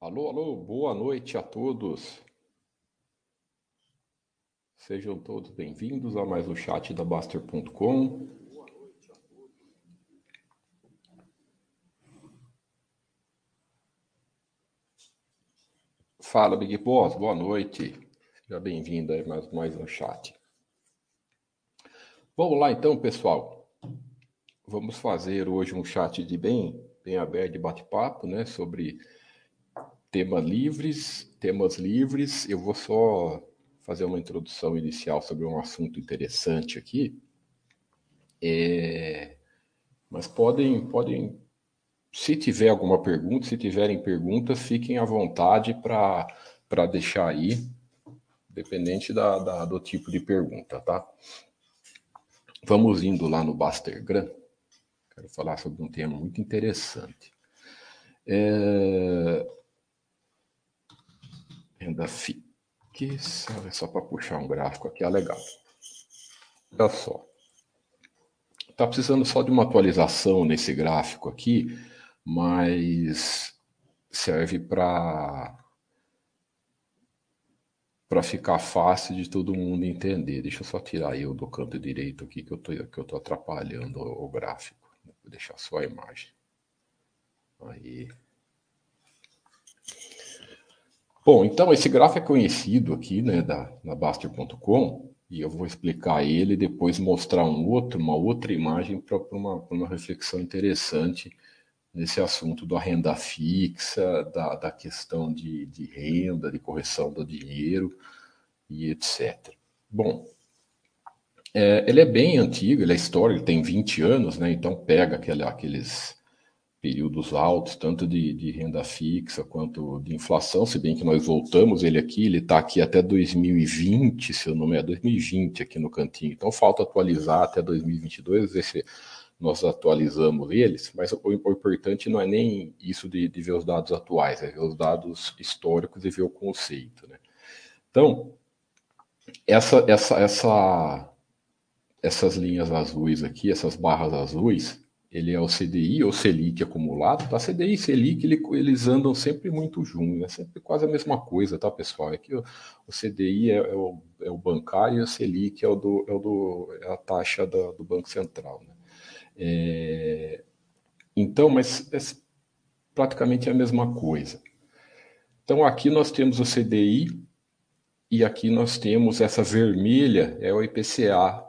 Alô, alô, boa noite a todos. Sejam todos bem-vindos a mais um chat da Baster.com. Fala, Big Boss, boa noite. Seja bem-vindo a mais, mais um chat. Vamos lá então, pessoal. Vamos fazer hoje um chat de bem, bem aberto de bate-papo, né, sobre temas livres, temas livres. Eu vou só fazer uma introdução inicial sobre um assunto interessante aqui. É... Mas podem, podem, se tiver alguma pergunta, se tiverem perguntas, fiquem à vontade para deixar aí, dependente da, da, do tipo de pergunta, tá? Vamos indo lá no Bastergram. Quero falar sobre um tema muito interessante. É... Renda FII aqui, só para puxar um gráfico aqui, é legal. Olha só. Está precisando só de uma atualização nesse gráfico aqui, mas serve para para ficar fácil de todo mundo entender. Deixa eu só tirar eu do canto direito aqui que eu tô, que eu tô atrapalhando o gráfico. Vou deixar só a imagem. Aí. Bom, então esse gráfico é conhecido aqui, né, da, na Baster.com, e eu vou explicar ele e depois mostrar um outro, uma outra imagem para uma, uma reflexão interessante nesse assunto da renda fixa, da, da questão de, de renda, de correção do dinheiro e etc. Bom, é, ele é bem antigo, ele é histórico, ele tem 20 anos, né? Então pega aquele, aqueles períodos altos, tanto de, de, renda fixa quanto de inflação, se bem que nós voltamos ele aqui, ele está aqui até 2020, se eu não me engano, 2020 aqui no cantinho, então falta atualizar até 2022, ver se nós atualizamos eles, mas o, o importante não é nem isso de, de, ver os dados atuais, é ver os dados históricos e ver o conceito, né? Então, essa, essa, essa, essas linhas azuis aqui, essas barras azuis, ele é o CDI ou Selic acumulado, tá? CDI e Selic, ele, eles andam sempre muito juntos, é sempre quase a mesma coisa, tá, pessoal? É que o, o CDI é, é, o, é, o, bancário e o Selic é, o do, é, o do, é a taxa do, do Banco Central, né? É, então, mas é praticamente a mesma coisa. Então, aqui nós temos o CDI e aqui nós temos essa vermelha, é o IPCA,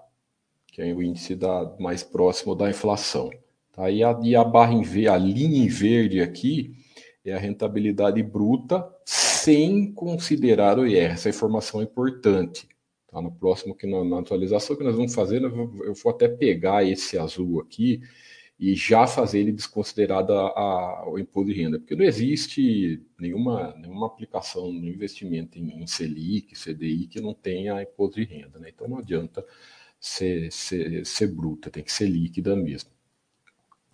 que é o índice da, mais próximo da inflação. Tá? E, a, e a barra em verde, a linha em verde aqui é a rentabilidade bruta sem considerar o IR. Essa informação é importante. Tá? No próximo, que na, na atualização que nós vamos fazer, eu vou até pegar esse azul aqui e já fazer ele desconsiderado a, a, o imposto de renda, porque não existe nenhuma, nenhuma aplicação no investimento em, em Selic, CDI, que não tenha imposto de renda. Né? Então não adianta ser, ser, ser bruta, tem que ser líquida mesmo.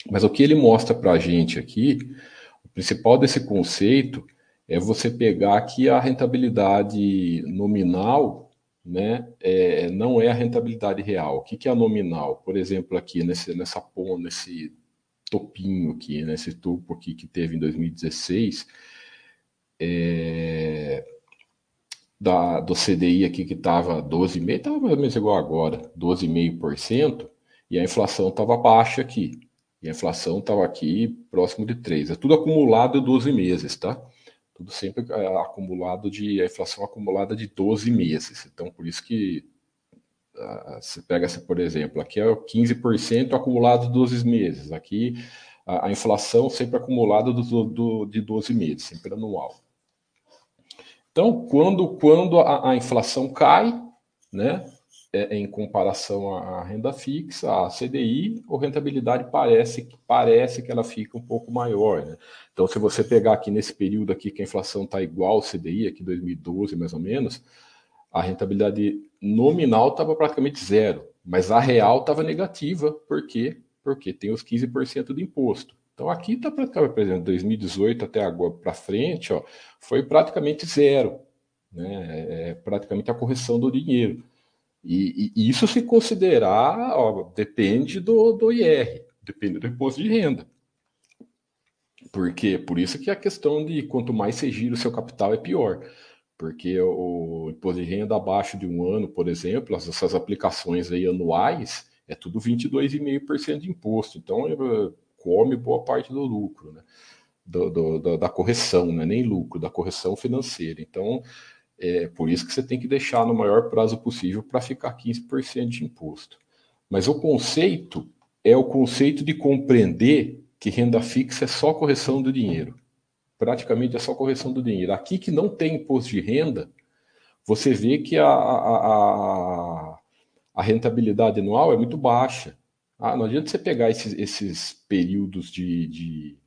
Mas o que ele mostra para a gente aqui, o principal desse conceito é você pegar aqui a rentabilidade nominal, né? É, não é a rentabilidade real. O que, que é a nominal? Por exemplo, aqui nesse, nessa ponta, nesse topinho aqui, nesse topo aqui que teve em 2016, é, da, do CDI aqui que estava 12,5%, estava mais ou menos igual agora, 12,5%, e a inflação estava baixa aqui. E a inflação estava aqui próximo de 3. É tudo acumulado de 12 meses, tá? Tudo sempre é, acumulado de. A inflação acumulada de 12 meses. Então, por isso que você pega, por exemplo, aqui é 15% acumulado de 12 meses. Aqui a, a inflação sempre acumulada do, do, de 12 meses, sempre anual. Então, quando, quando a, a inflação cai, né? É, em comparação à renda fixa, à CDI, a rentabilidade parece, parece que ela fica um pouco maior. Né? Então, se você pegar aqui nesse período aqui que a inflação está igual ao CDI, aqui 2012 mais ou menos, a rentabilidade nominal estava praticamente zero, mas a real estava negativa. Por quê? Porque tem os 15% de imposto. Então aqui está praticamente, por exemplo, 2018 até agora para frente, ó, foi praticamente zero. Né? É, é praticamente a correção do dinheiro. E, e isso se considerar, ó, depende do, do IR, depende do imposto de renda. Porque por isso que a questão de quanto mais você gira o seu capital é pior. Porque o imposto de renda abaixo de um ano, por exemplo, essas aplicações aí anuais, é tudo 22,5% de imposto. Então, come boa parte do lucro, né? Do, do, da correção, né? nem lucro, da correção financeira. Então, é por isso que você tem que deixar no maior prazo possível para ficar 15% de imposto. Mas o conceito é o conceito de compreender que renda fixa é só correção do dinheiro. Praticamente é só correção do dinheiro. Aqui que não tem imposto de renda, você vê que a, a, a, a rentabilidade anual é muito baixa. Ah, não adianta você pegar esses, esses períodos de, de,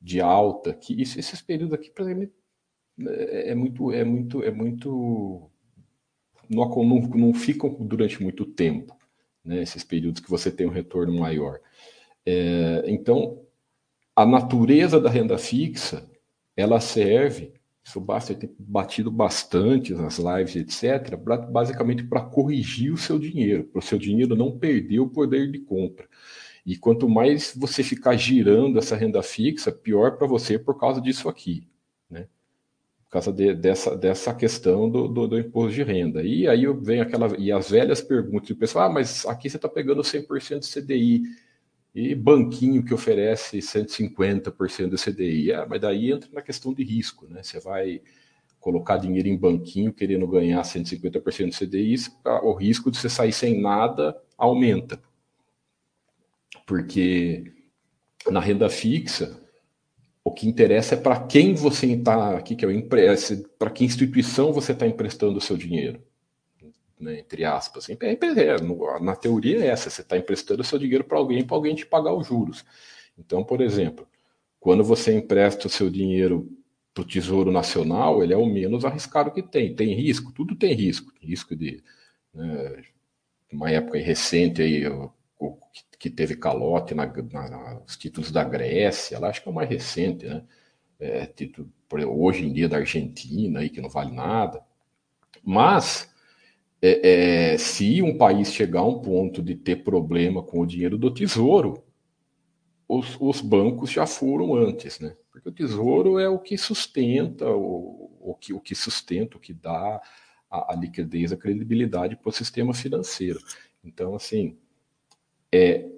de, alta, que esses períodos aqui, mim, é, é muito, é muito, é muito. Não, não, não ficam durante muito tempo, né, esses períodos que você tem um retorno maior. É, então, a natureza da renda fixa, ela serve isso basta ter batido bastante nas lives, etc., basicamente para corrigir o seu dinheiro, para o seu dinheiro não perder o poder de compra. E quanto mais você ficar girando essa renda fixa, pior para você por causa disso aqui? Por causa de, dessa, dessa questão do, do, do, imposto de renda. E aí vem aquela. E as velhas perguntas do pessoal: ah, mas aqui você está pegando 100% de CDI e banquinho que oferece 150% do CDI. É, mas daí entra na questão de risco, né? Você vai colocar dinheiro em banquinho querendo ganhar 150% do CDI, o risco de você sair sem nada aumenta. Porque na renda fixa, o que interessa é para quem você está aqui, que é o para que instituição você está emprestando o seu dinheiro né, entre aspas. É, é, na teoria é essa, você está emprestando seu dinheiro para alguém, para alguém te pagar os juros. Então, por exemplo, quando você empresta o seu dinheiro para o Tesouro Nacional, ele é o menos arriscado que tem. Tem risco? Tudo tem risco. Risco de né, uma época recente aí, o, o, que teve calote na, na, nos títulos da Grécia, lá acho que é o mais recente, né? É, título, hoje em dia da Argentina, aí, que não vale nada. Mas é, é, se um país chegar a um ponto de ter problema com o dinheiro do tesouro, os, os, bancos já foram antes, né? Porque o tesouro é o que sustenta, o, o, que, o que sustenta, o que dá a, a liquidez, a credibilidade para o sistema financeiro. Então, assim, é,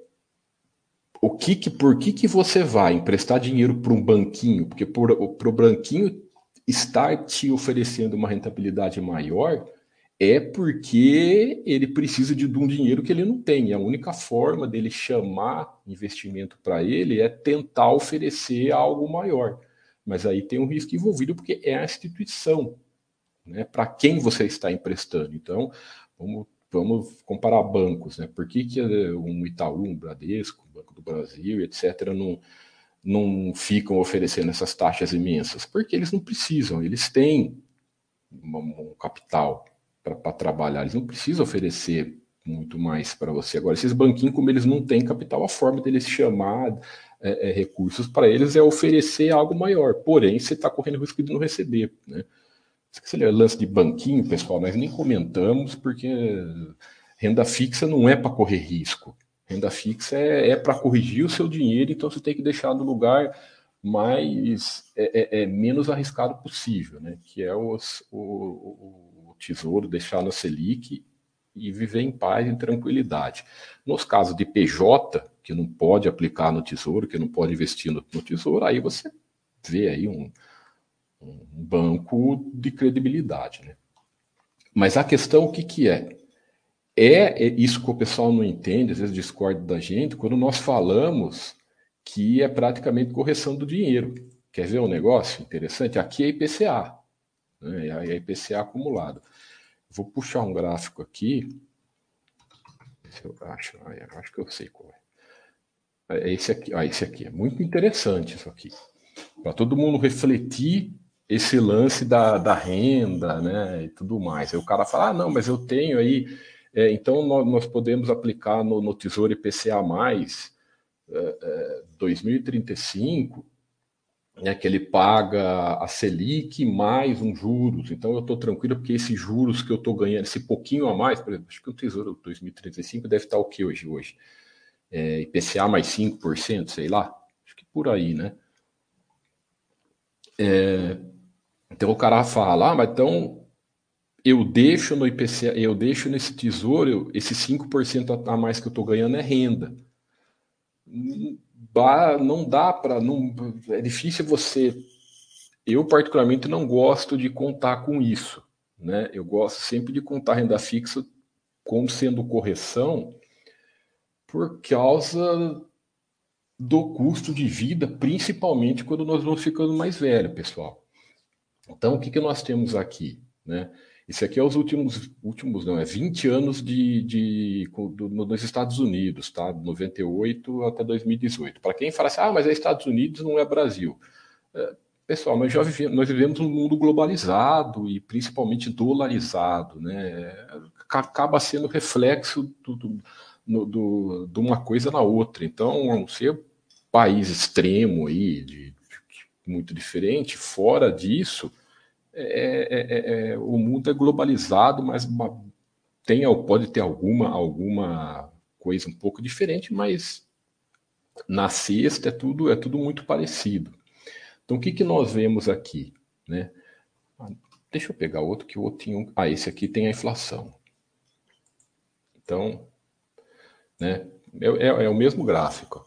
o que, que por que, que você vai emprestar dinheiro para um banquinho? Porque para o banquinho estar te oferecendo uma rentabilidade maior, é porque ele precisa de um dinheiro que ele não tem. E a única forma dele chamar investimento para ele é tentar oferecer algo maior. Mas aí tem um risco envolvido porque é a instituição, né? Para quem você está emprestando. Então, vamos, vamos comparar bancos, né? Por que, que um Itaú, um Bradesco, um Banco do Brasil, etc., não, não ficam oferecendo essas taxas imensas? Porque eles não precisam, eles têm um capital para trabalhar. Eles não precisam oferecer muito mais para você. Agora, esses banquinhos, como eles não têm capital, a forma deles chamar é, é, recursos para eles é oferecer algo maior. Porém, você está correndo risco de não receber. Né? Esse lance de banquinho, pessoal, nós nem comentamos, porque renda fixa não é para correr risco. Renda fixa é, é para corrigir o seu dinheiro, então você tem que deixar no lugar mais é, é, é menos arriscado possível, né? Que é os, o, tesouro, deixar no Selic e viver em paz, em tranquilidade. Nos casos de PJ, que não pode aplicar no tesouro, que não pode investir no, no tesouro, aí você vê aí um, um, banco de credibilidade. Né? Mas a questão, o que, que é? é? É isso que o pessoal não entende, às vezes discorda da gente, quando nós falamos que é praticamente correção do dinheiro. Quer ver um negócio interessante? Aqui é IPCA, né? é IPCA acumulado. Vou puxar um gráfico aqui. Se eu acho, acho que eu sei qual é. É esse aqui, ah, esse aqui é muito interessante isso aqui. Para todo mundo refletir esse lance da, da renda, né, e tudo mais. Aí o cara fala, ah, não, mas eu tenho aí, é, então nós, nós, podemos aplicar no, no Tesouro IPCA+, é, é, 2035, né, que ele paga a Selic mais um juros. Então eu estou tranquilo porque esses juros que eu estou ganhando, esse pouquinho a mais, por exemplo, acho que o Tesouro 2035 deve estar o que hoje? hoje? É, IPCA mais 5%, sei lá. Acho que por aí, né? É, então o cara fala, ah, mas então eu deixo no IPCA, eu deixo nesse tesouro, esse 5% a mais que eu estou ganhando é renda. Não dá para. É difícil você. Eu, particularmente, não gosto de contar com isso. Né? Eu gosto sempre de contar renda fixa como sendo correção por causa do custo de vida, principalmente quando nós vamos ficando mais velhos, pessoal. Então, o que, que nós temos aqui? Né? Esse aqui é os últimos, últimos não, é 20 anos de, de, do, nos Estados Unidos, tá? 98 até 2018. Para quem fala assim, ah, mas é Estados Unidos, não é Brasil. É, pessoal, nós já vivemos, nós vivemos um mundo globalizado e principalmente dolarizado, né? Acaba sendo reflexo do, do, do, de uma coisa na outra. Então, não ser país extremo aí, de, de, muito diferente, fora disso é é, é, é, o mundo é globalizado, mas tem, pode ter alguma, alguma coisa um pouco diferente, mas na sexta é tudo, é tudo muito parecido. Então, o que, que nós vemos aqui? Né? Ah, deixa eu pegar outro que o outro tinha. Ah, esse aqui tem a inflação. Então, né, é, é, é o mesmo gráfico.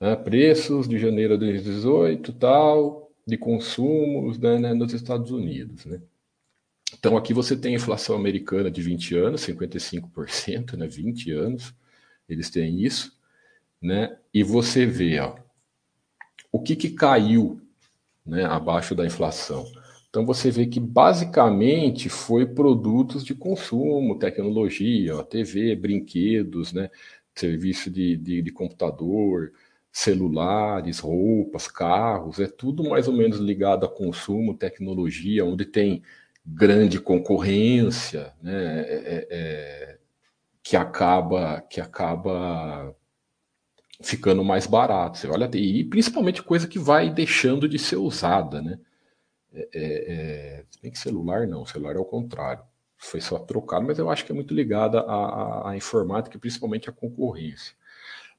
Né? Preços de janeiro de 2018, tal, de consumos né, né, nos Estados Unidos. Né? Então aqui você tem a inflação americana de 20 anos, 55%, né, 20 anos, eles têm isso, né? E você vê, ó, o que, que caiu, né, abaixo da inflação. Então você vê que basicamente foi produtos de consumo, tecnologia, ó, TV, brinquedos, né, serviço de, de, de computador, celulares, roupas, carros, é tudo mais ou menos ligado a consumo, tecnologia, onde tem grande concorrência, né, é, é, é, que acaba que acaba ficando mais barato. Você olha e principalmente coisa que vai deixando de ser usada, né? É, é, é que celular não, celular é o contrário. Foi só trocado, mas eu acho que é muito ligada à, à informática, principalmente à concorrência.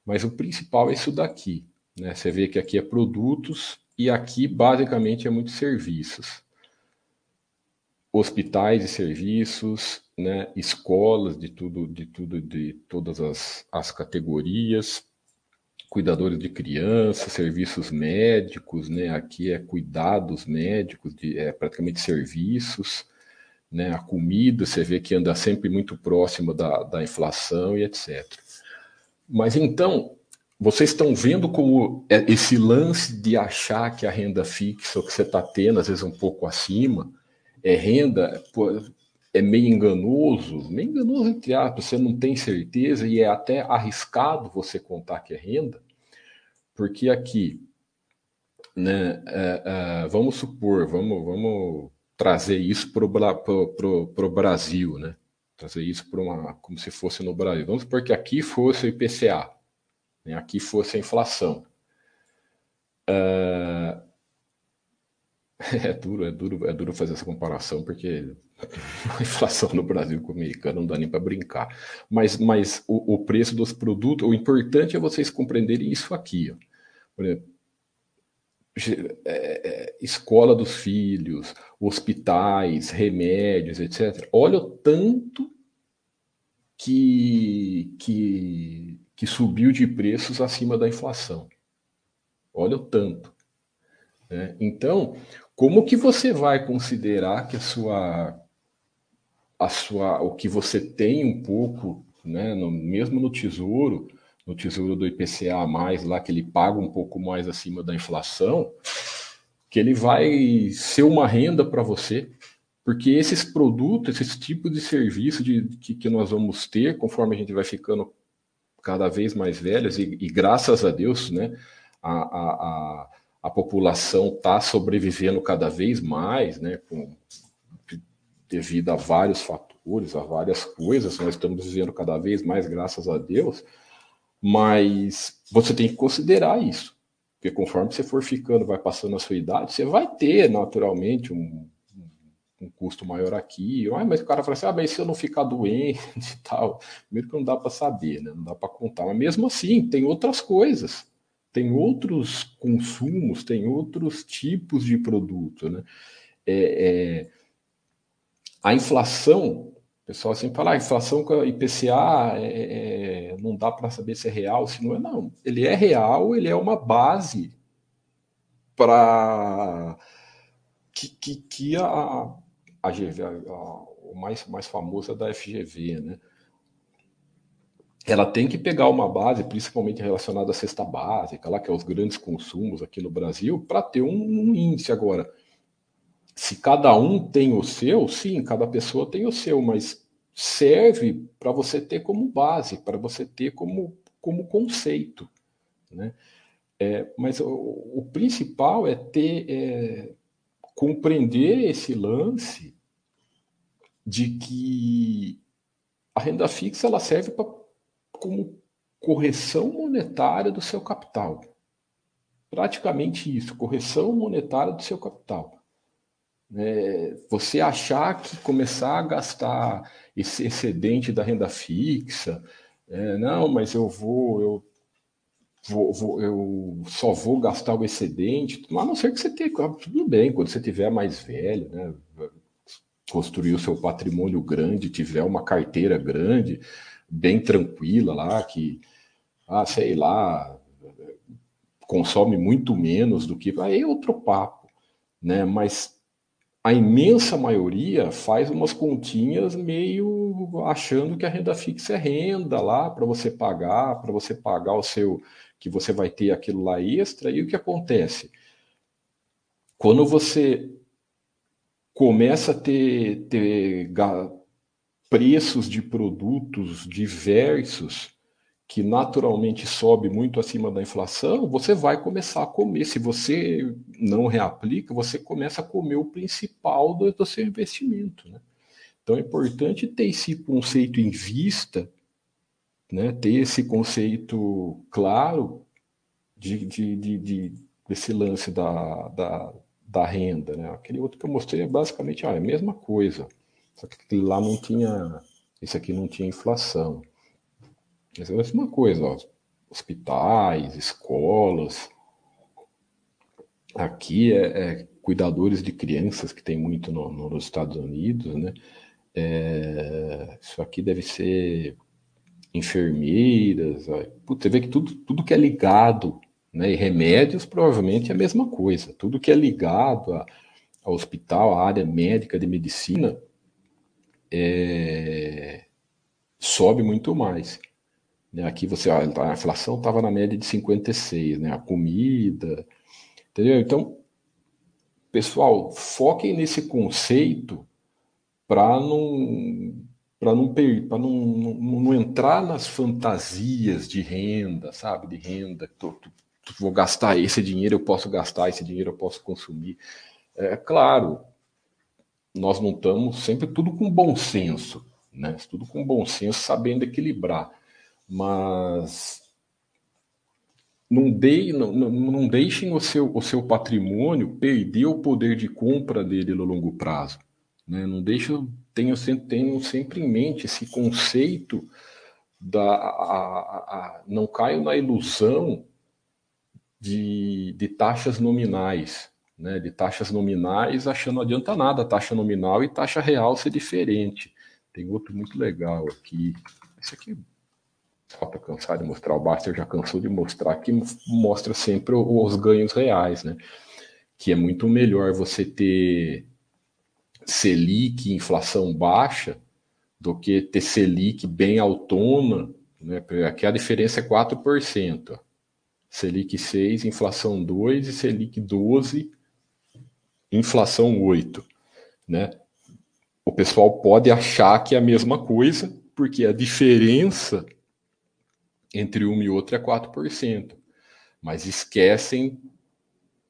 Mas o principal é isso daqui. Né? Você vê que aqui é produtos e aqui basicamente é muito serviços. Hospitais e serviços, né? escolas de tudo, de tudo, de todas as, as categorias, cuidadores de crianças, serviços médicos, né? Aqui é cuidados médicos, de, é praticamente serviços, né? A comida, você vê que anda sempre muito próximo da, da inflação e etc. Mas então, vocês estão vendo como é esse lance de achar que a renda fixa, que você está tendo, às vezes um pouco acima, é renda, é meio enganoso, meio enganoso entre aspas, você não tem certeza e é até arriscado você contar que é renda, porque aqui, né, é, é, vamos supor, vamos, vamos trazer isso para o Brasil, né? Trazer isso para uma, como se fosse no Brasil. Vamos supor que aqui fosse o IPCA, né? aqui fosse a inflação. Uh... É duro, é duro, é duro fazer essa comparação, porque a inflação no Brasil com o americano não dá nem para brincar. Mas, mas o, o, preço dos produtos, o importante é vocês compreenderem isso aqui. Ó. Por exemplo, é, é, escola dos filhos, hospitais, remédios, etc. Olha o tanto que, que, que subiu de preços acima da inflação. Olha o tanto. Né? Então, como que você vai considerar que a sua, a sua, o que você tem um pouco, né, no, mesmo no tesouro, no tesouro do IPCA mais lá que ele paga um pouco mais acima da inflação, que ele vai ser uma renda para você, porque esses produtos, esses tipos de serviço de, que, que nós vamos ter conforme a gente vai ficando cada vez mais velhos, e, e graças a Deus, né, a, a, a, a população está sobrevivendo cada vez mais, né, com, devido a vários fatores, a várias coisas, nós estamos vivendo cada vez mais, graças a Deus, mas você tem que considerar isso, porque conforme você for ficando, vai passando a sua idade, você vai ter naturalmente um, um custo maior aqui. Ah, mas o cara fala assim: ah, mas se eu não ficar doente e tal. Primeiro que não dá para saber, né? não dá para contar. Mas mesmo assim, tem outras coisas. tem outros consumos, tem outros tipos de produto. Né? É, é, a inflação, o pessoal sempre fala, ah, a inflação com a IPCA é, é, não dá para saber se é real, se não é. Não, ele é real, ele é uma base para que, que, que a, a, a, o mais, mais famoso é da FGV, né? ela tem que pegar uma base, principalmente relacionada à cesta básica, lá que é os grandes consumos aqui no Brasil, para ter um, um, índice agora. Se cada um tem o seu, sim, cada pessoa tem o seu, mas serve para você ter como base, para você ter como, como conceito. Né? É, mas o, o, principal é ter é, compreender esse lance de que a renda fixa ela serve para como correção monetária do seu capital. Praticamente isso, correção monetária do seu capital. É, você achar que começar a gastar esse excedente da renda fixa, é, não, mas eu vou, eu vou, vou, eu só vou gastar o excedente, a não ser que você tenha, tudo bem, quando você tiver mais velho, né, construir o seu patrimônio grande, tiver uma carteira grande, bem tranquila lá, que, ah, sei lá, consome muito menos do que. Aí é outro papo, né? Mas a imensa maioria faz umas continhas meio achando que a renda fixa é renda lá para você pagar, para você pagar o seu que você vai ter aquilo lá extra. E o que acontece? Quando você começa a ter, ter preços de produtos diversos que naturalmente sobe muito acima da inflação, você vai começar a comer. Se você não reaplica, você começa a comer o principal do, do seu investimento. Né? Então é importante ter esse conceito em vista, né? ter esse conceito claro de, de, de, de desse lance da, da, da renda. Né? Aquele outro que eu mostrei é basicamente ah, é a mesma coisa. Só que lá não tinha. Esse aqui não tinha inflação. Mas é a mesma coisa, ó, hospitais, escolas. Aqui é, é, cuidadores de crianças, que tem muito no, no, nos Estados Unidos, né? É, isso aqui deve ser enfermeiras. Putz, você vê que tudo, tudo que é ligado, né? E remédios provavelmente é a mesma coisa. Tudo que é ligado a, ao hospital, à área médica de medicina, é, sobe muito mais. Né? Aqui você, a inflação estava na média de 56, né? A comida, entendeu? Então, pessoal, foquem nesse conceito para não para não, não, não, não, entrar nas fantasias de renda, sabe? De renda, tô, tô, vou gastar esse dinheiro, eu posso gastar, esse dinheiro eu posso consumir. É claro, nós não estamos sempre tudo com bom senso, né? Tudo com bom senso, sabendo equilibrar. Mas não, de, não, não deixem o seu, o seu patrimônio perder o poder de compra dele no longo prazo. Né? Não deixem, tenham, tenham sempre em mente esse conceito da. A, a, não caiam na ilusão de, de taxas nominais né, de taxas nominais, achando não adianta nada taxa nominal e taxa real ser diferente. Tem outro muito legal aqui. Esse aqui, só para cansar de mostrar, o Baster já cansou de mostrar, que mostra sempre os ganhos reais, né? Que é muito melhor você ter Selic, inflação baixa, do que ter Selic bem autônoma, né? Aqui a diferença é 4%. Selic 6, inflação 2 e Selic 12, inflação 8, né? O pessoal pode achar que é a mesma coisa, porque a diferença entre uma e outra é 4%, mas esquecem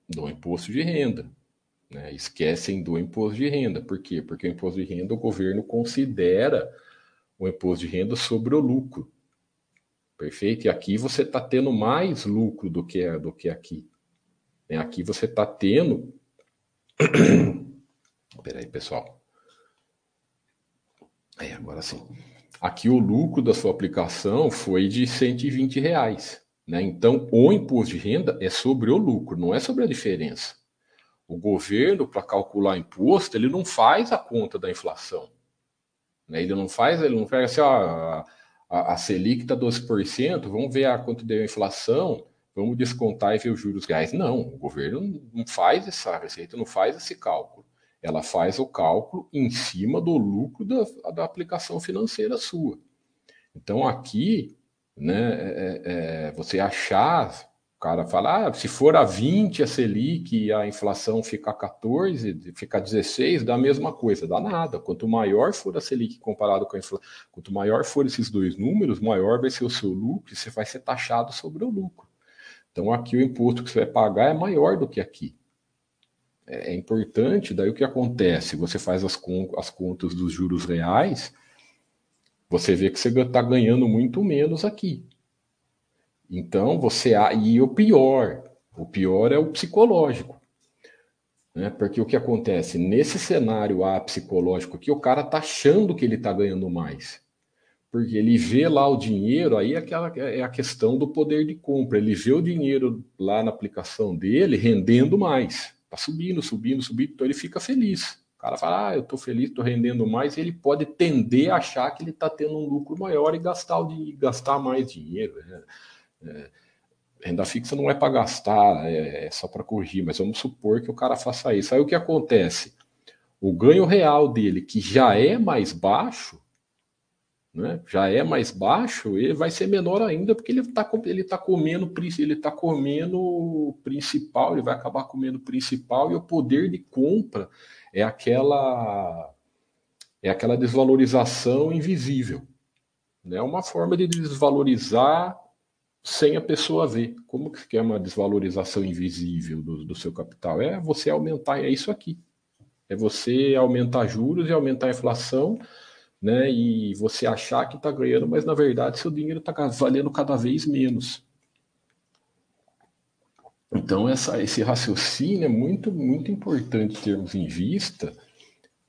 do imposto de renda. Né? Esquecem do imposto de renda. Por quê? Porque o imposto de renda o governo considera o imposto de renda sobre o lucro. Perfeito? E aqui você está tendo mais lucro do que, do que aqui. Né? Aqui você está tendo Peraí, pessoal. É, agora sim. Aqui o lucro da sua aplicação foi de 120 reais. Né? Então, o imposto de renda é sobre o lucro, não é sobre a diferença. O governo, para calcular imposto, ele não faz a conta da inflação. Né? Ele não faz, ele não pega assim, ó, a, a, Selic está 12%, vamos ver a quanto deu a inflação, vamos descontar e ver os juros reais. Não, o governo não faz essa receita, não faz esse cálculo. Ela faz o cálculo em cima do lucro da, da aplicação financeira sua. Então aqui, né, é, é, é você achar cara fala, ah, se for a 20 a Selic e a inflação ficar 14, ficar 16, dá a mesma coisa, dá nada. Quanto maior for a Selic comparado com a inflação, quanto maior for esses dois números, maior vai ser o seu lucro e você vai ser taxado sobre o lucro. Então aqui o imposto que você vai pagar é maior do que aqui. É, é importante, daí o que acontece? Você faz as, as contas dos juros reais, você vê que você está ganhando muito menos aqui. Então você e o pior, o pior é o psicológico, né? Porque o que acontece nesse cenário A psicológico aqui, o cara tá achando que ele tá ganhando mais, porque ele vê lá o dinheiro, aí é aquela é a questão do poder de compra. Ele vê o dinheiro lá na aplicação dele rendendo mais, tá subindo, subindo, subindo, então ele fica feliz. O cara fala, ah, eu tô feliz, tô rendendo mais, e ele pode tender a achar que ele tá tendo um lucro maior e gastar, o, gastar mais dinheiro. Né? É, renda fixa não é para gastar, é, é só para corrigir, mas vamos supor que o cara faça isso. Aí o que acontece? O ganho real dele, que já é mais baixo, né, já é mais baixo, ele vai ser menor ainda, porque ele está ele tá comendo ele tá comendo principal, ele vai acabar comendo principal, e o poder de compra é aquela é aquela desvalorização invisível. Né? uma forma de desvalorizar sem a pessoa ver. Como que é uma desvalorização invisível do, do seu capital? É você aumentar, é isso aqui. É você aumentar juros e aumentar a inflação, né? E você achar que está ganhando, mas na verdade seu dinheiro está valendo cada vez menos. Então essa, esse raciocínio é muito, muito importante termos em vista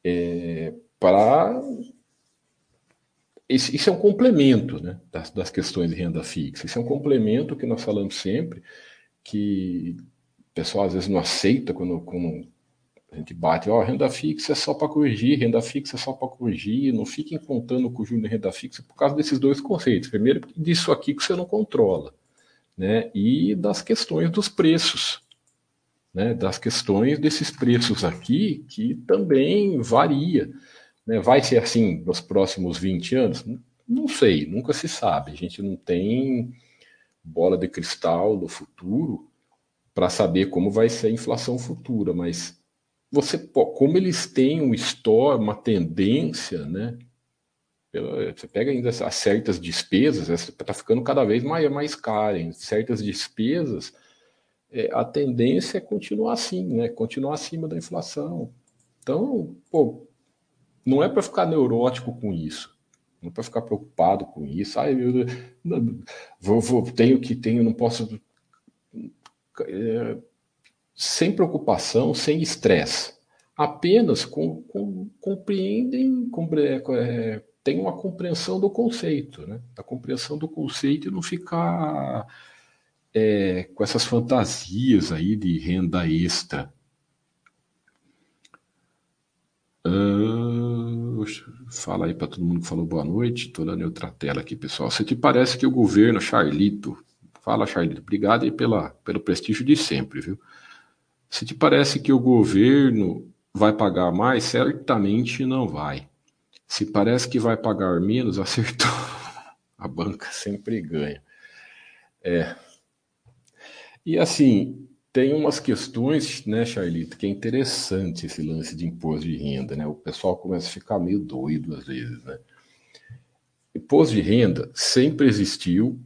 é, para isso é um complemento né, das, das, questões de renda fixa. Isso é um complemento que nós falamos sempre, que o pessoal às vezes não aceita quando, quando a gente bate, ó, renda fixa é só para corrigir, renda fixa é só para corrigir, não fiquem contando com o juros de renda fixa por causa desses dois conceitos. Primeiro, disso aqui que você não controla, né? E das questões dos preços, né? Das questões desses preços aqui que também varia. Né? Vai ser assim nos próximos 20 anos? Não sei, nunca se sabe. A gente não tem bola de cristal do futuro para saber como vai ser a inflação futura, mas você, como eles têm um store, uma tendência, né? Você pega ainda certas despesas, está ficando cada vez mais, mais caro, em certas despesas, é, a tendência é continuar assim, né? Continuar acima da inflação. Então, pô, não é para ficar neurótico com isso. Não é para ficar preocupado com isso. Ai, meu Deus, vou, vou, tenho que tenho, não posso. É, sem preocupação, sem estresse. Apenas com, com, compreendem, compre, é, uma compreensão do conceito, né? A compreensão do conceito e não ficar é, com essas fantasias aí de renda extra. Uh, fala aí para todo mundo que falou boa noite. Estou dando outra tela aqui, pessoal. Se te parece que o governo, Charlito, fala, Charlito, obrigado aí pela, pelo prestígio de sempre, viu? Se te parece que o governo vai pagar mais, certamente não vai. Se parece que vai pagar menos, acertou. A banca sempre ganha. É. E assim, tem umas questões, né, Charlito, que é interessante esse lance de imposto de renda, né? O pessoal começa a ficar meio doido às vezes, né? Imposto de renda sempre existiu,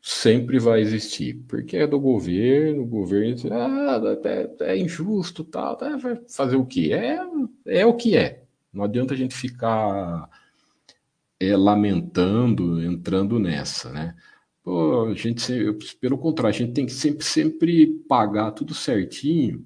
sempre vai existir, porque é do governo, o governo diz, ah, é, é injusto, tal, tá, vai fazer o quê? É, é o que é. Não adianta a gente ficar é, lamentando, entrando nessa, né? Pô, a gente, pelo contrário, a gente tem que sempre, sempre pagar tudo certinho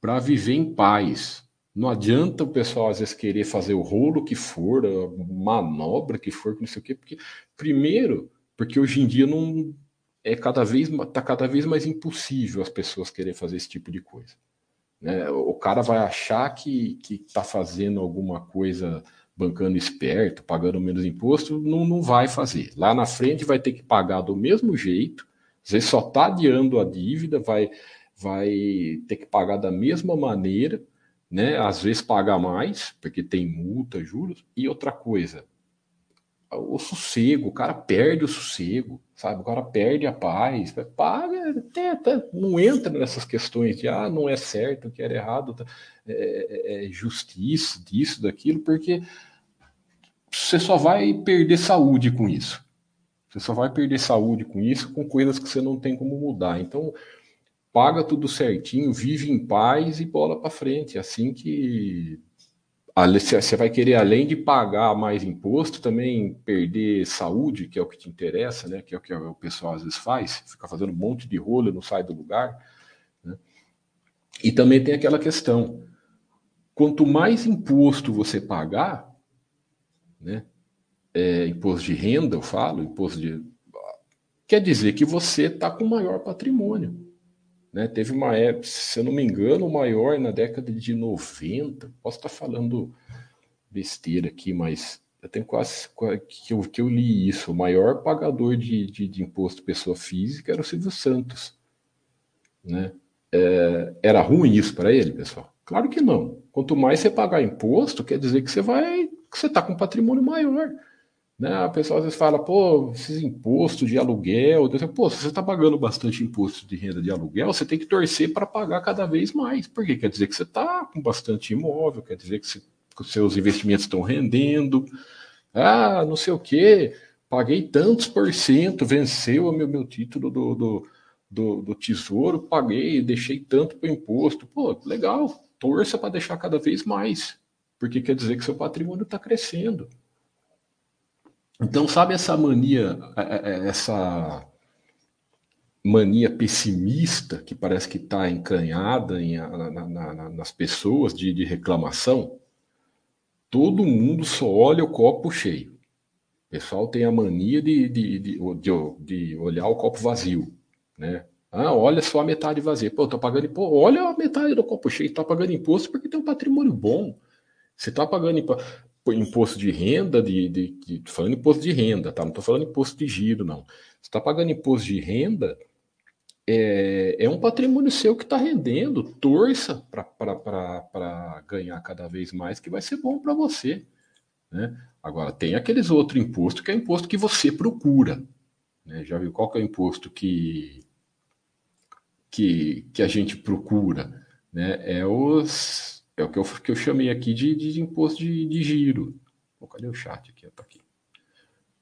para viver em paz. Não adianta o pessoal às vezes querer fazer o rolo que for, a manobra que for, não sei o quê, porque primeiro, porque hoje em dia não é cada vez tá cada vez mais impossível as pessoas querer fazer esse tipo de coisa. Né? O cara vai achar que que está fazendo alguma coisa bancando esperto, pagando menos imposto, não, não vai fazer. Lá na frente vai ter que pagar do mesmo jeito. Às vezes só está adiando a dívida, vai vai ter que pagar da mesma maneira, né? Às vezes pagar mais, porque tem multa, juros. E outra coisa, o sossego, o cara perde o sossego, sabe? O cara perde a paz, paga, até, até não entra nessas questões de ah, não é certo, que era errado, tá, é, é, é justiça, disso, daquilo, porque você só vai perder saúde com isso. Você só vai perder saúde com isso, com coisas que você não tem como mudar. Então, paga tudo certinho, vive em paz e bola para frente. É assim que você vai querer, além de pagar mais imposto, também perder saúde, que é o que te interessa, né? que é o que o pessoal às vezes faz, fica fazendo um monte de rolo, não sai do lugar. Né? E também tem aquela questão: quanto mais imposto você pagar, né? É, imposto de renda, eu falo, imposto de. Quer dizer que você está com maior patrimônio. Né? Teve uma época, se eu não me engano, maior na década de 90. Posso estar falando besteira aqui, mas eu tenho quase que eu, que eu li isso. O maior pagador de, de, de imposto pessoa física era o Silvio Santos. Né? É, era ruim isso para ele, pessoal? Claro que não. Quanto mais você pagar imposto, quer dizer que você vai que você está com patrimônio maior. Né? A pessoa às vezes fala, pô, esses impostos de aluguel, pô, se você está pagando bastante imposto de renda de aluguel, você tem que torcer para pagar cada vez mais, porque quer dizer que você está com bastante imóvel, quer dizer que, você, que os seus investimentos estão rendendo, ah, não sei o que, paguei tantos por cento, venceu o meu, meu título do, do, do, do tesouro, paguei, deixei tanto para o imposto, pô, legal, torça para deixar cada vez mais, porque quer dizer que seu patrimônio está crescendo. Então, sabe essa mania, é, é, é, essa mania pessimista que parece que está encanhada em, na, na, nas pessoas de, de, reclamação? Todo mundo só olha o copo cheio. O pessoal tem a mania de, de, de, olhar o copo vazio, né? Ah, olha só a metade vazia. Pô, tô pagando imposto. Olha a metade do copo cheio. Tá pagando imposto porque tem um patrimônio bom. Você tá pagando imposto imposto de renda, de, de, de falando imposto de renda, tá? Não estou falando imposto de giro, não. Você está pagando imposto de renda, é, é um patrimônio seu que está rendendo. Torça para ganhar cada vez mais, que vai ser bom para você. Né? Agora, tem aqueles outros impostos que é imposto que você procura. Né? Já viu qual que é o imposto que, que, que a gente procura? Né? É os é o que eu, que eu chamei aqui de, de imposto de, de giro. Pô, cadê o chat aqui? Tá aqui.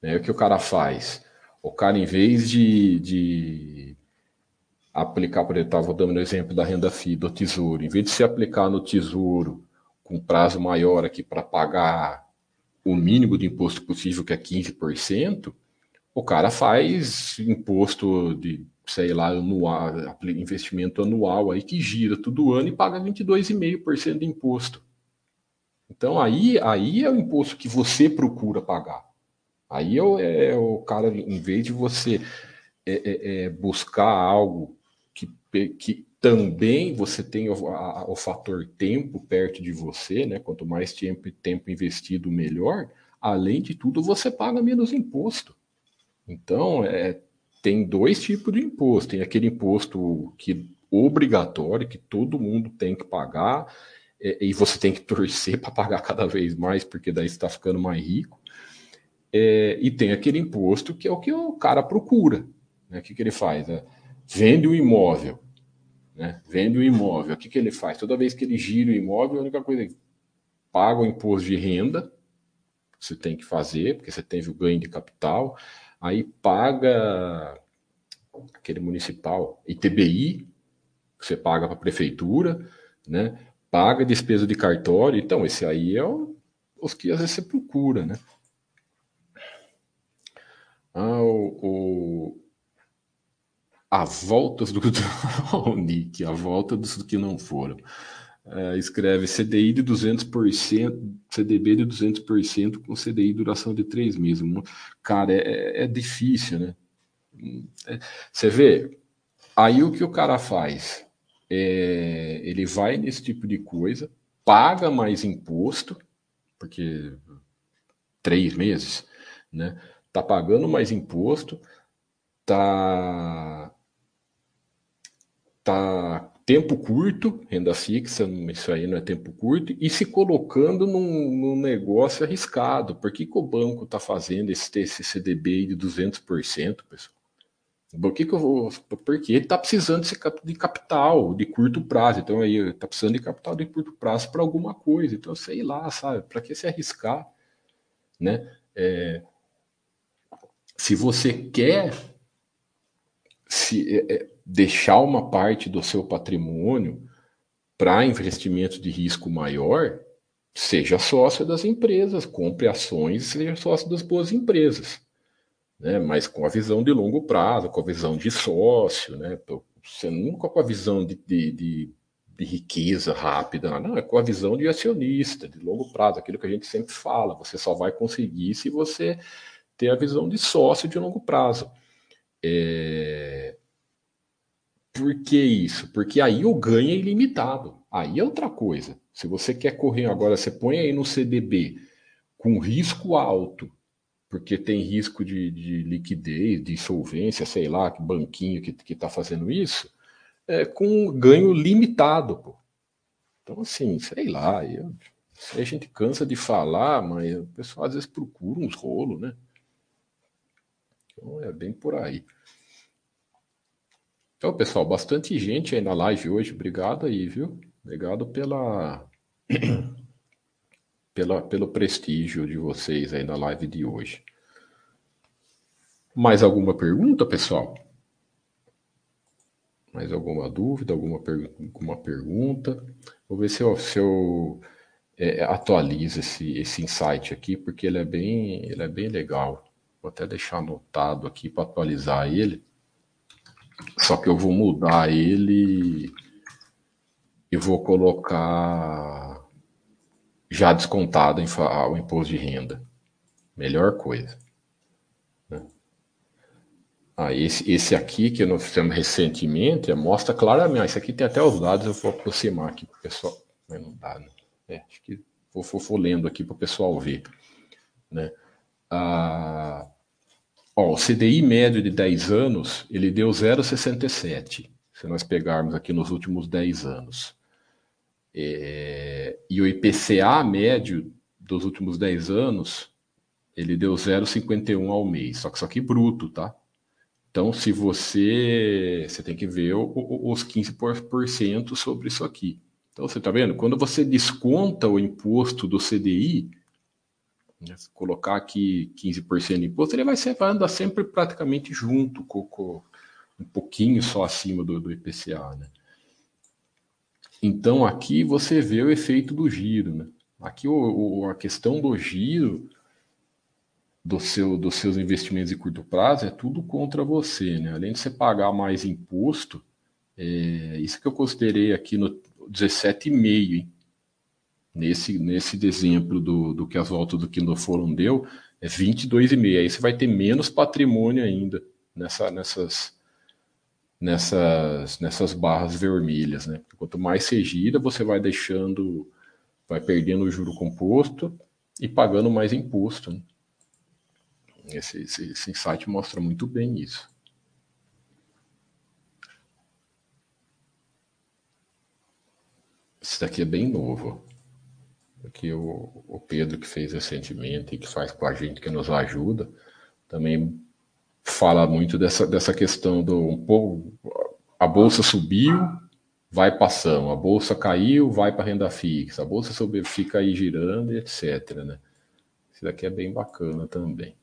É o que o cara faz. O cara, em vez de, de aplicar, por exemplo, estava dando o exemplo da renda FII, do tesouro, em vez de se aplicar no tesouro com prazo maior aqui para pagar o mínimo de imposto possível, que é 15%, o cara faz imposto de sei lá, anual, investimento anual aí que gira todo ano e paga 22,5% de imposto. Então aí, aí é o imposto que você procura pagar. Aí é, é o cara, em vez de você é, é, é buscar algo que, que também você tem o, a, o, fator tempo perto de você, né? Quanto mais tempo, tempo investido, melhor. Além de tudo, você paga menos imposto. Então, é, tem dois tipos de imposto. Tem aquele imposto que obrigatório, que todo mundo tem que pagar, é, e você tem que torcer para pagar cada vez mais, porque daí você está ficando mais rico. É, e tem aquele imposto que é o que o cara procura. Né? O que, que ele faz? É, vende o imóvel. Né? Vende o imóvel. O que, que ele faz? Toda vez que ele gira o imóvel, a única coisa é paga o imposto de renda, você tem que fazer, porque você teve o ganho de capital aí paga aquele municipal, ITBI, você paga para a prefeitura, né? Paga despesa de cartório, então esse aí é o, os que às vezes você procura, né? Ah, o, o a volta do Nick, a volta dos que não foram. É, escreve CDI de 200%, CDB de 200% com CDI duração de três meses. Cara, é, é difícil, né? Você vê, aí o que o cara faz? É, ele vai nesse tipo de coisa, paga mais imposto, porque três meses, né? Tá pagando mais imposto, tá tá tempo curto, renda fixa, isso aí não é tempo curto, e se colocando num, num negócio arriscado. Por que, que o banco está fazendo esse, esse CDB de 200%, pessoal? Por que, que eu vou. Porque ele está precisando de capital de curto prazo. Então, aí está precisando de capital de curto prazo para alguma coisa. Então, sei lá, sabe? Para que se arriscar? Né? É, se você quer se, é, é deixar uma parte do seu patrimônio para investimento de risco maior, seja sócio das empresas, compre ações seja sócio das boas empresas né? mas com a visão de longo prazo, com a visão de sócio, né? Você nunca com a visão de, de, de, de, riqueza rápida, não, é com a visão de acionista, de longo prazo, aquilo que a gente sempre fala, você só vai conseguir se você ter a visão de sócio de longo prazo. É... Por que isso? Porque aí o ganho é ilimitado. Aí é outra coisa. Se você quer correr agora, você põe aí no CDB com risco alto, porque tem risco de, de liquidez, de insolvência, sei lá, que banquinho que está fazendo isso, é, com ganho limitado. Pô. Então, assim, sei lá, eu, a gente cansa de falar, mas o pessoal às vezes procura uns rolos, né? Então é bem por aí. Então, pessoal, bastante gente aí na live hoje. Obrigado aí, viu? Obrigado pela pela, pelo prestígio de vocês aí na live de hoje. Mais alguma pergunta, pessoal? Mais alguma dúvida, alguma, per alguma pergunta? Vou ver se eu, se eu é, atualizo esse, esse insight aqui, porque ele é bem, ele é bem legal. Vou até deixar anotado aqui para atualizar ele. Só que eu vou mudar ele e vou colocar já descontado o imposto de renda. Melhor coisa. Né? Ah, esse, esse aqui que nós fizemos recentemente mostra claramente. Esse aqui tem até os dados, eu vou aproximar aqui para o pessoal. Mas não dá, né? É, acho que vou, vou, vou lendo aqui para o pessoal ver. Né? Ah, ó, o CDI médio de 10 anos, ele deu 0,67, se nós pegarmos aqui nos últimos 10 anos. É, e o IPCA médio dos últimos 10 anos, ele deu 0,51 ao mês, só que isso aqui bruto, tá? Então, se você. Você tem que ver os 15% sobre isso aqui. Então, você está vendo? Quando você desconta o imposto do CDI, né, colocar aqui 15% de imposto, ele vai, ser, vai andar sempre praticamente junto, com, com um pouquinho só acima do, do IPCA. Né? Então aqui você vê o efeito do giro. Né? Aqui o, o, a questão do giro do seu, dos seus investimentos de curto prazo é tudo contra você. Né? Além de você pagar mais imposto, é, isso que eu considerei aqui no 17,5, nesse, nesse exemplo do, do que as voltas do Kindle Forum deu, é 22,5. Aí você vai ter menos patrimônio ainda nessa, nessas, nessas, nessas barras vermelhas, né? Quanto mais você gira, você vai deixando, vai perdendo o juro composto e pagando mais imposto. Né? Esse, esse, esse insight mostra muito bem isso. Esse daqui é bem novo. Aqui o, o Pedro que fez recentemente e que faz com a gente, que nos ajuda, também fala muito dessa, dessa questão do um pouco, a bolsa subiu, vai passando, a bolsa caiu, vai para renda fixa, a bolsa subiu, fica aí girando, etc. Né? Isso daqui é bem bacana também.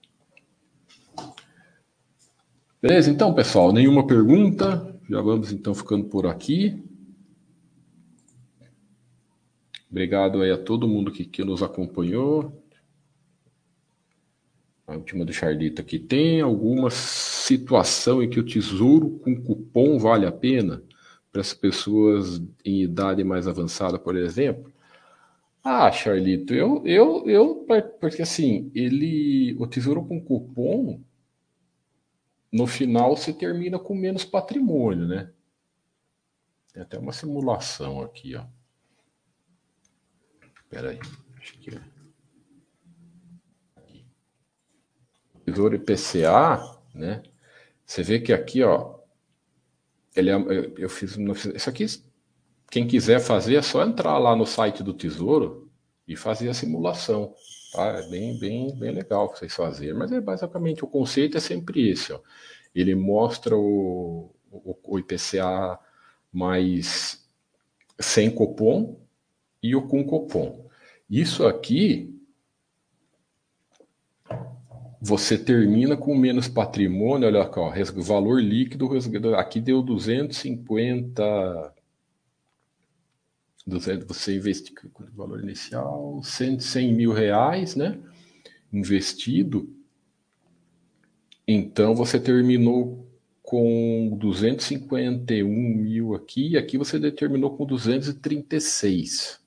Beleza? Então, pessoal, nenhuma pergunta. Já vamos então ficando por aqui. Obrigado aí a todo mundo que, que nos acompanhou. A última do Chardito aqui. Tem alguma situação em que o tesouro com cupom vale a pena para as pessoas em idade mais avançada, por exemplo? Ah, Charlito, eu, eu, eu, porque assim, ele, o tesouro com cupom, no final você termina com menos patrimônio, né? Tem até uma simulação aqui, ó. Espera aí, acho que é. IPCA, né? Você vê que aqui, ó, ele é, eu fiz, isso aqui, quem quiser fazer é só entrar lá no site do Tesouro e fazer a simulação, tá? É bem, bem, bem legal vocês fazerem, mas é basicamente o conceito é sempre esse, ó. Ele mostra o, o, o IPCA mais sem cupom e o com cupom. Isso aqui você termina com menos patrimônio, olha aqui, ó, valor líquido, aqui deu 250 200, você investe valor inicial, 100, 100 mil reais, né? Investido. Então você terminou com 251 mil aqui, e aqui você determinou com 236.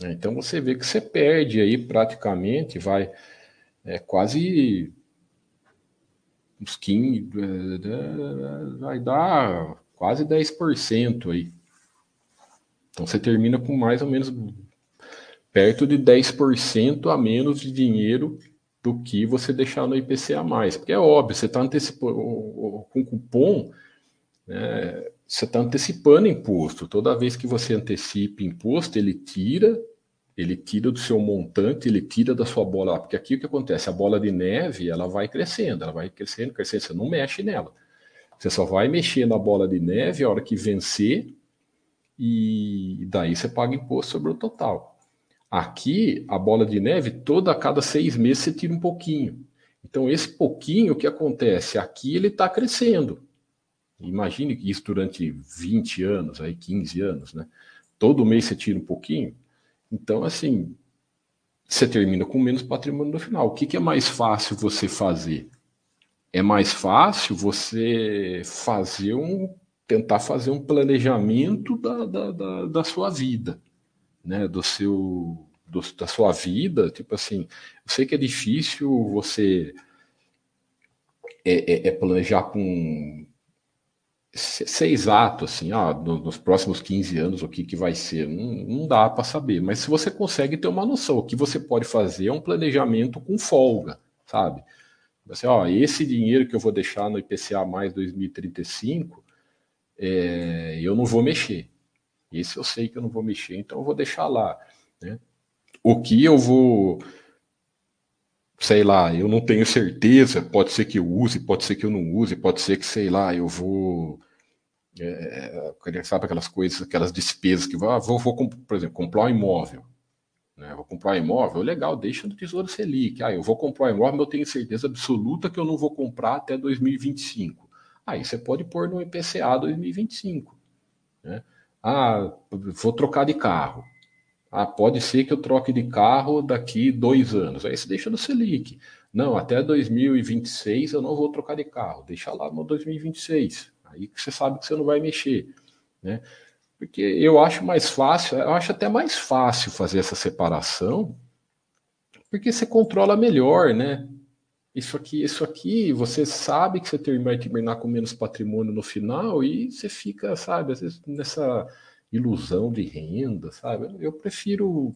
Então você vê que você perde aí praticamente, vai é, quase uns 15, vai dar quase 10% aí. Então você termina com mais ou menos perto de 10% a menos de dinheiro do que você deixar no IPCA mais. Porque é óbvio, você está antecipando com cupom, né, você está antecipando imposto. Toda vez que você antecipa imposto, ele tira, ele tira do seu montante, ele tira da sua bola. Porque aqui o que acontece? A bola de neve ela vai crescendo, ela vai crescendo, crescendo, você não mexe nela. Você só vai mexer na bola de neve a hora que vencer, e daí você paga imposto sobre o total. Aqui, a bola de neve, toda a cada seis meses você tira um pouquinho. Então, esse pouquinho, que acontece? Aqui ele está crescendo. Imagine isso durante 20 anos, aí 15 anos, né? Todo mês você tira um pouquinho. Então, assim, você termina com menos patrimônio no final. O que, que é mais fácil você fazer? É mais fácil você fazer um. tentar fazer um planejamento da, da, da, da sua vida né, do seu do, da sua vida, tipo assim, eu sei que é difícil você é, é, é planejar com ser exato, assim, ah, nos próximos 15 anos o que, que vai ser, não, não dá para saber, mas se você consegue ter uma noção, o que você pode fazer é um planejamento com folga, sabe? Você, ó, esse dinheiro que eu vou deixar no IPCA mais 2035, é, eu não vou mexer. Esse eu sei que eu não vou mexer, então eu vou deixar lá. Né? O que eu vou, sei lá, eu não tenho certeza, pode ser que eu use, pode ser que eu não use, pode ser que, sei lá, eu vou. É, sabe aquelas coisas, aquelas despesas que ah, vou, vou, por exemplo, comprar um imóvel. Né? Vou comprar um imóvel, legal, deixa no Tesouro Selic. Ah, eu vou comprar um imóvel, eu tenho certeza absoluta que eu não vou comprar até 2025. Aí você pode pôr no IPCA 2025. Né? Ah, vou trocar de carro. Ah, pode ser que eu troque de carro daqui dois anos. Aí você deixa no Selic. Não, até 2026 eu não vou trocar de carro. Deixa lá no 2026. Aí você sabe que você não vai mexer. Né? Porque eu acho mais fácil, eu acho até mais fácil fazer essa separação, porque você controla melhor, né? isso aqui, isso aqui, você sabe que você vai terminar com menos patrimônio no final e você fica, sabe, às vezes nessa ilusão de renda, sabe? Eu prefiro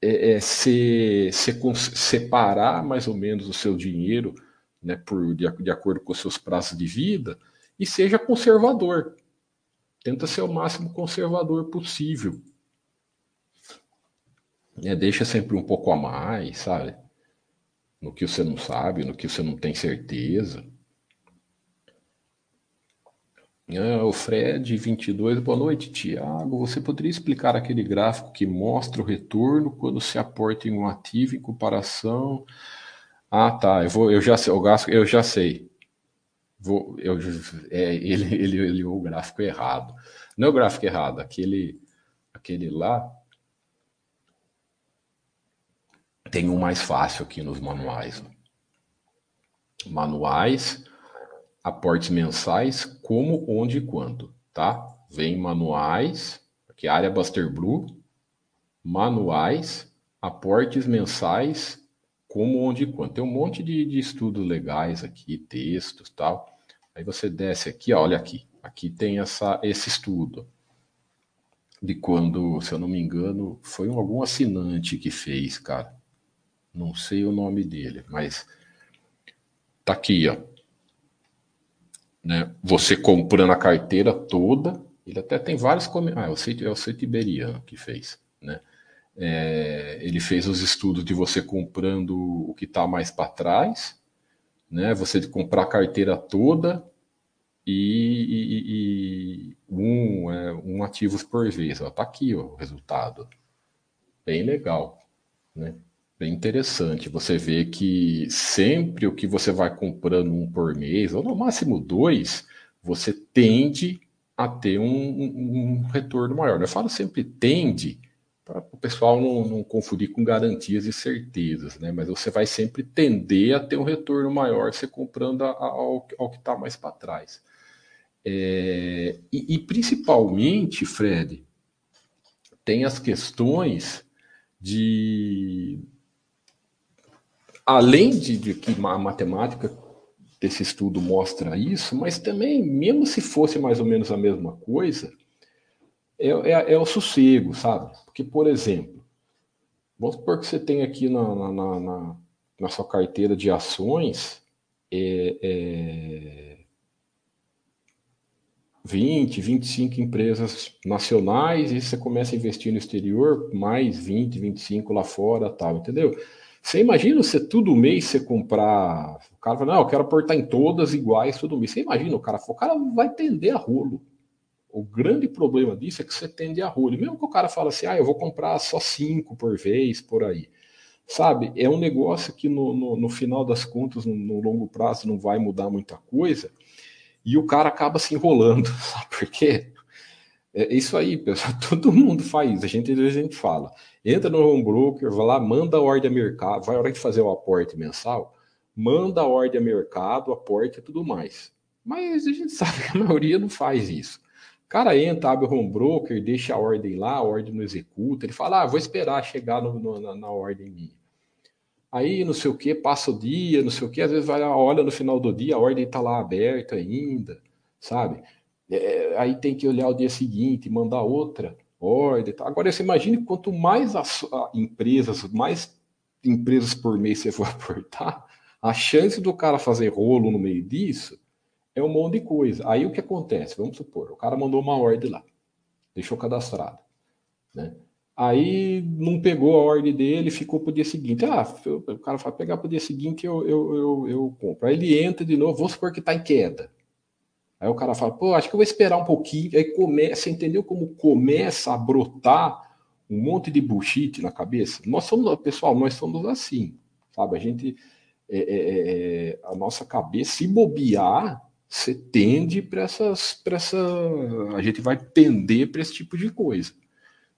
é, é, se, se, separar mais ou menos o seu dinheiro, né, por, de, de acordo com os seus prazos de vida e seja conservador. Tenta ser o máximo conservador possível. É, deixa sempre um pouco a mais, sabe? no que você não sabe, no que você não tem certeza. Ah, o Fred, 22, boa noite, Tiago. Você poderia explicar aquele gráfico que mostra o retorno quando se aporta em um ativo em comparação? Ah, tá. Eu, vou, eu já sei, o gráfico, eu já sei. Vou, eu, é, ele, ele, ele o gráfico errado. Não é o gráfico errado, aquele, aquele lá Tem um mais fácil aqui nos manuais. Manuais, aportes mensais, como, onde e quando, tá? Vem manuais, aqui área Buster Blue, manuais, aportes mensais, como, onde e quando. Tem um monte de, de estudos legais aqui, textos tal. Aí você desce aqui, ó, olha aqui. Aqui tem essa, esse estudo de quando, se eu não me engano, foi algum assinante que fez, cara. Não sei o nome dele, mas tá aqui, ó. Né? Você comprando a carteira toda, ele até tem vários comentários. Ah, é o, é o Cetiberiano que fez, né? É, ele fez os estudos de você comprando o que está mais para trás, né? Você comprar a carteira toda e, e, e um, é, um ativos por vez. Está aqui ó, o resultado. Bem legal, né? Bem interessante. Você vê que sempre o que você vai comprando um por mês, ou no máximo dois, você tende a ter um, um, retorno maior. Eu falo sempre tende, para o pessoal não, não, confundir com garantias e certezas, né? Mas você vai sempre tender a ter um retorno maior você comprando a, a, ao, ao, que está mais para trás. É, e, e, principalmente, Fred, tem as questões de. Além de, de que a matemática desse estudo mostra isso, mas também, mesmo se fosse mais ou menos a mesma coisa, é, é, é o sossego, sabe? Porque, por exemplo, vamos supor que você tem aqui na, na, na, na sua carteira de ações é, é 20, 25 empresas nacionais e você começa a investir no exterior, mais 20, 25 lá fora, tal, entendeu? Você imagina você todo mês você comprar. O cara fala, não, eu quero aportar em todas iguais todo mês. Você imagina o cara, o cara vai tender a rolo. O grande problema disso é que você tende a rolo. Mesmo que o cara fala assim, ah, eu vou comprar só cinco por vez, por aí. Sabe, é um negócio que no, no, no final das contas, no, no, longo prazo, não vai mudar muita coisa, e o cara acaba se enrolando, sabe por quê? É isso aí, pessoal. Todo mundo faz. A gente, a gente fala. Entra no home broker, vai lá, manda a ordem a mercado, vai a hora de fazer o aporte mensal, manda a ordem a mercado, aporte e tudo mais. Mas a gente sabe que a maioria não faz isso. O cara entra, abre o home broker, deixa a ordem lá, a ordem não executa. Ele fala, ah, vou esperar chegar no, no, na, na, ordem minha. Aí, não sei o que, passa o dia, não sei o que, às vezes vai olha no final do dia, a ordem está lá aberta ainda, sabe? É, aí tem que olhar o dia seguinte, mandar outra ordem. Tá? Agora, você imagine quanto mais as, a, empresas, mais empresas por mês você for aportar, a chance do cara fazer rolo no meio disso é um monte de coisa. Aí o que acontece? Vamos supor, o cara mandou uma ordem lá, deixou cadastrado, né? Aí não pegou a ordem dele, ficou para o dia seguinte. Ah, o cara vai pegar para o dia seguinte, eu, eu, eu, eu compro. Aí ele entra de novo, vamos supor que está em queda. Aí o cara fala, pô, acho que eu vou esperar um pouquinho. Aí começa, entendeu como começa a brotar um monte de bullshit na cabeça? Nós somos, pessoal, nós somos assim, sabe? A gente, é, é, é, é a nossa cabeça, se bobear, você tende para essas, para essa, a gente vai tender para esse tipo de coisa.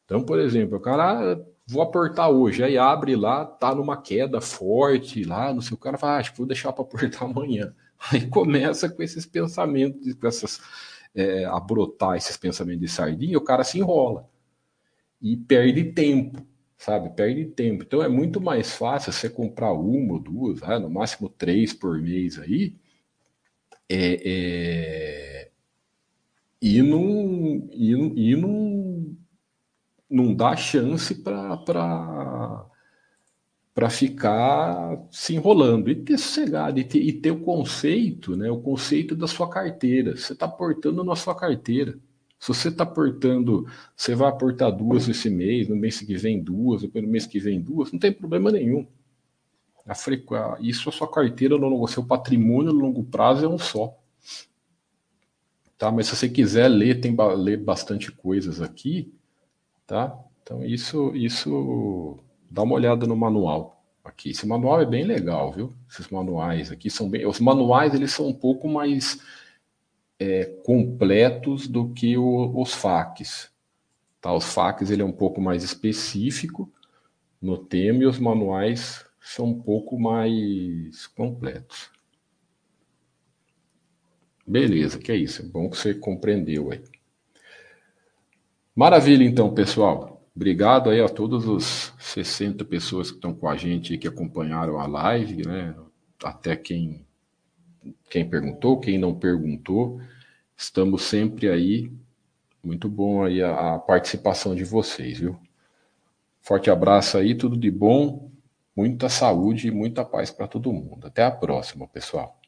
Então, por exemplo, o cara, ah, vou aportar hoje, aí abre lá, tá numa queda forte lá, não sei, o cara fala, ah, acho que vou deixar para aportar amanhã. Aí começa com esses pensamentos, com essas, é, a brotar esses pensamentos de sardinha, o cara se enrola e perde tempo, sabe? Perde tempo. Então é muito mais fácil você comprar uma ou duas, né? no máximo três por mês aí, é, é, e não, e, e não, não dá chance para para ficar se enrolando e ter sossegado e ter, e ter o conceito, né? O conceito da sua carteira. Você está portando na sua carteira. Se você está portando, você vai aportar duas esse mês, no mês que vem duas, depois no mês que vem duas, não tem problema nenhum. A frequ... Isso a sua carteira, no seu patrimônio no longo prazo é um só. Tá? Mas se você quiser ler, tem ler bastante coisas aqui, tá? Então isso, isso dá uma olhada no manual aqui. Esse manual é bem legal, viu? Esses manuais aqui são bem. Os manuais eles são um pouco mais é, completos do que o, os FAQs. Tá? Os FAQs ele é um pouco mais específico no tema e os manuais são um pouco mais completos. Beleza, que é isso. É bom que você compreendeu aí. Maravilha, então, pessoal. Obrigado aí a todos os 60 pessoas que estão com a gente que acompanharam a live, né? Até quem quem perguntou, quem não perguntou, estamos sempre aí. Muito bom aí a, a participação de vocês, viu? Forte abraço aí, tudo de bom, muita saúde e muita paz para todo mundo. Até a próxima, pessoal.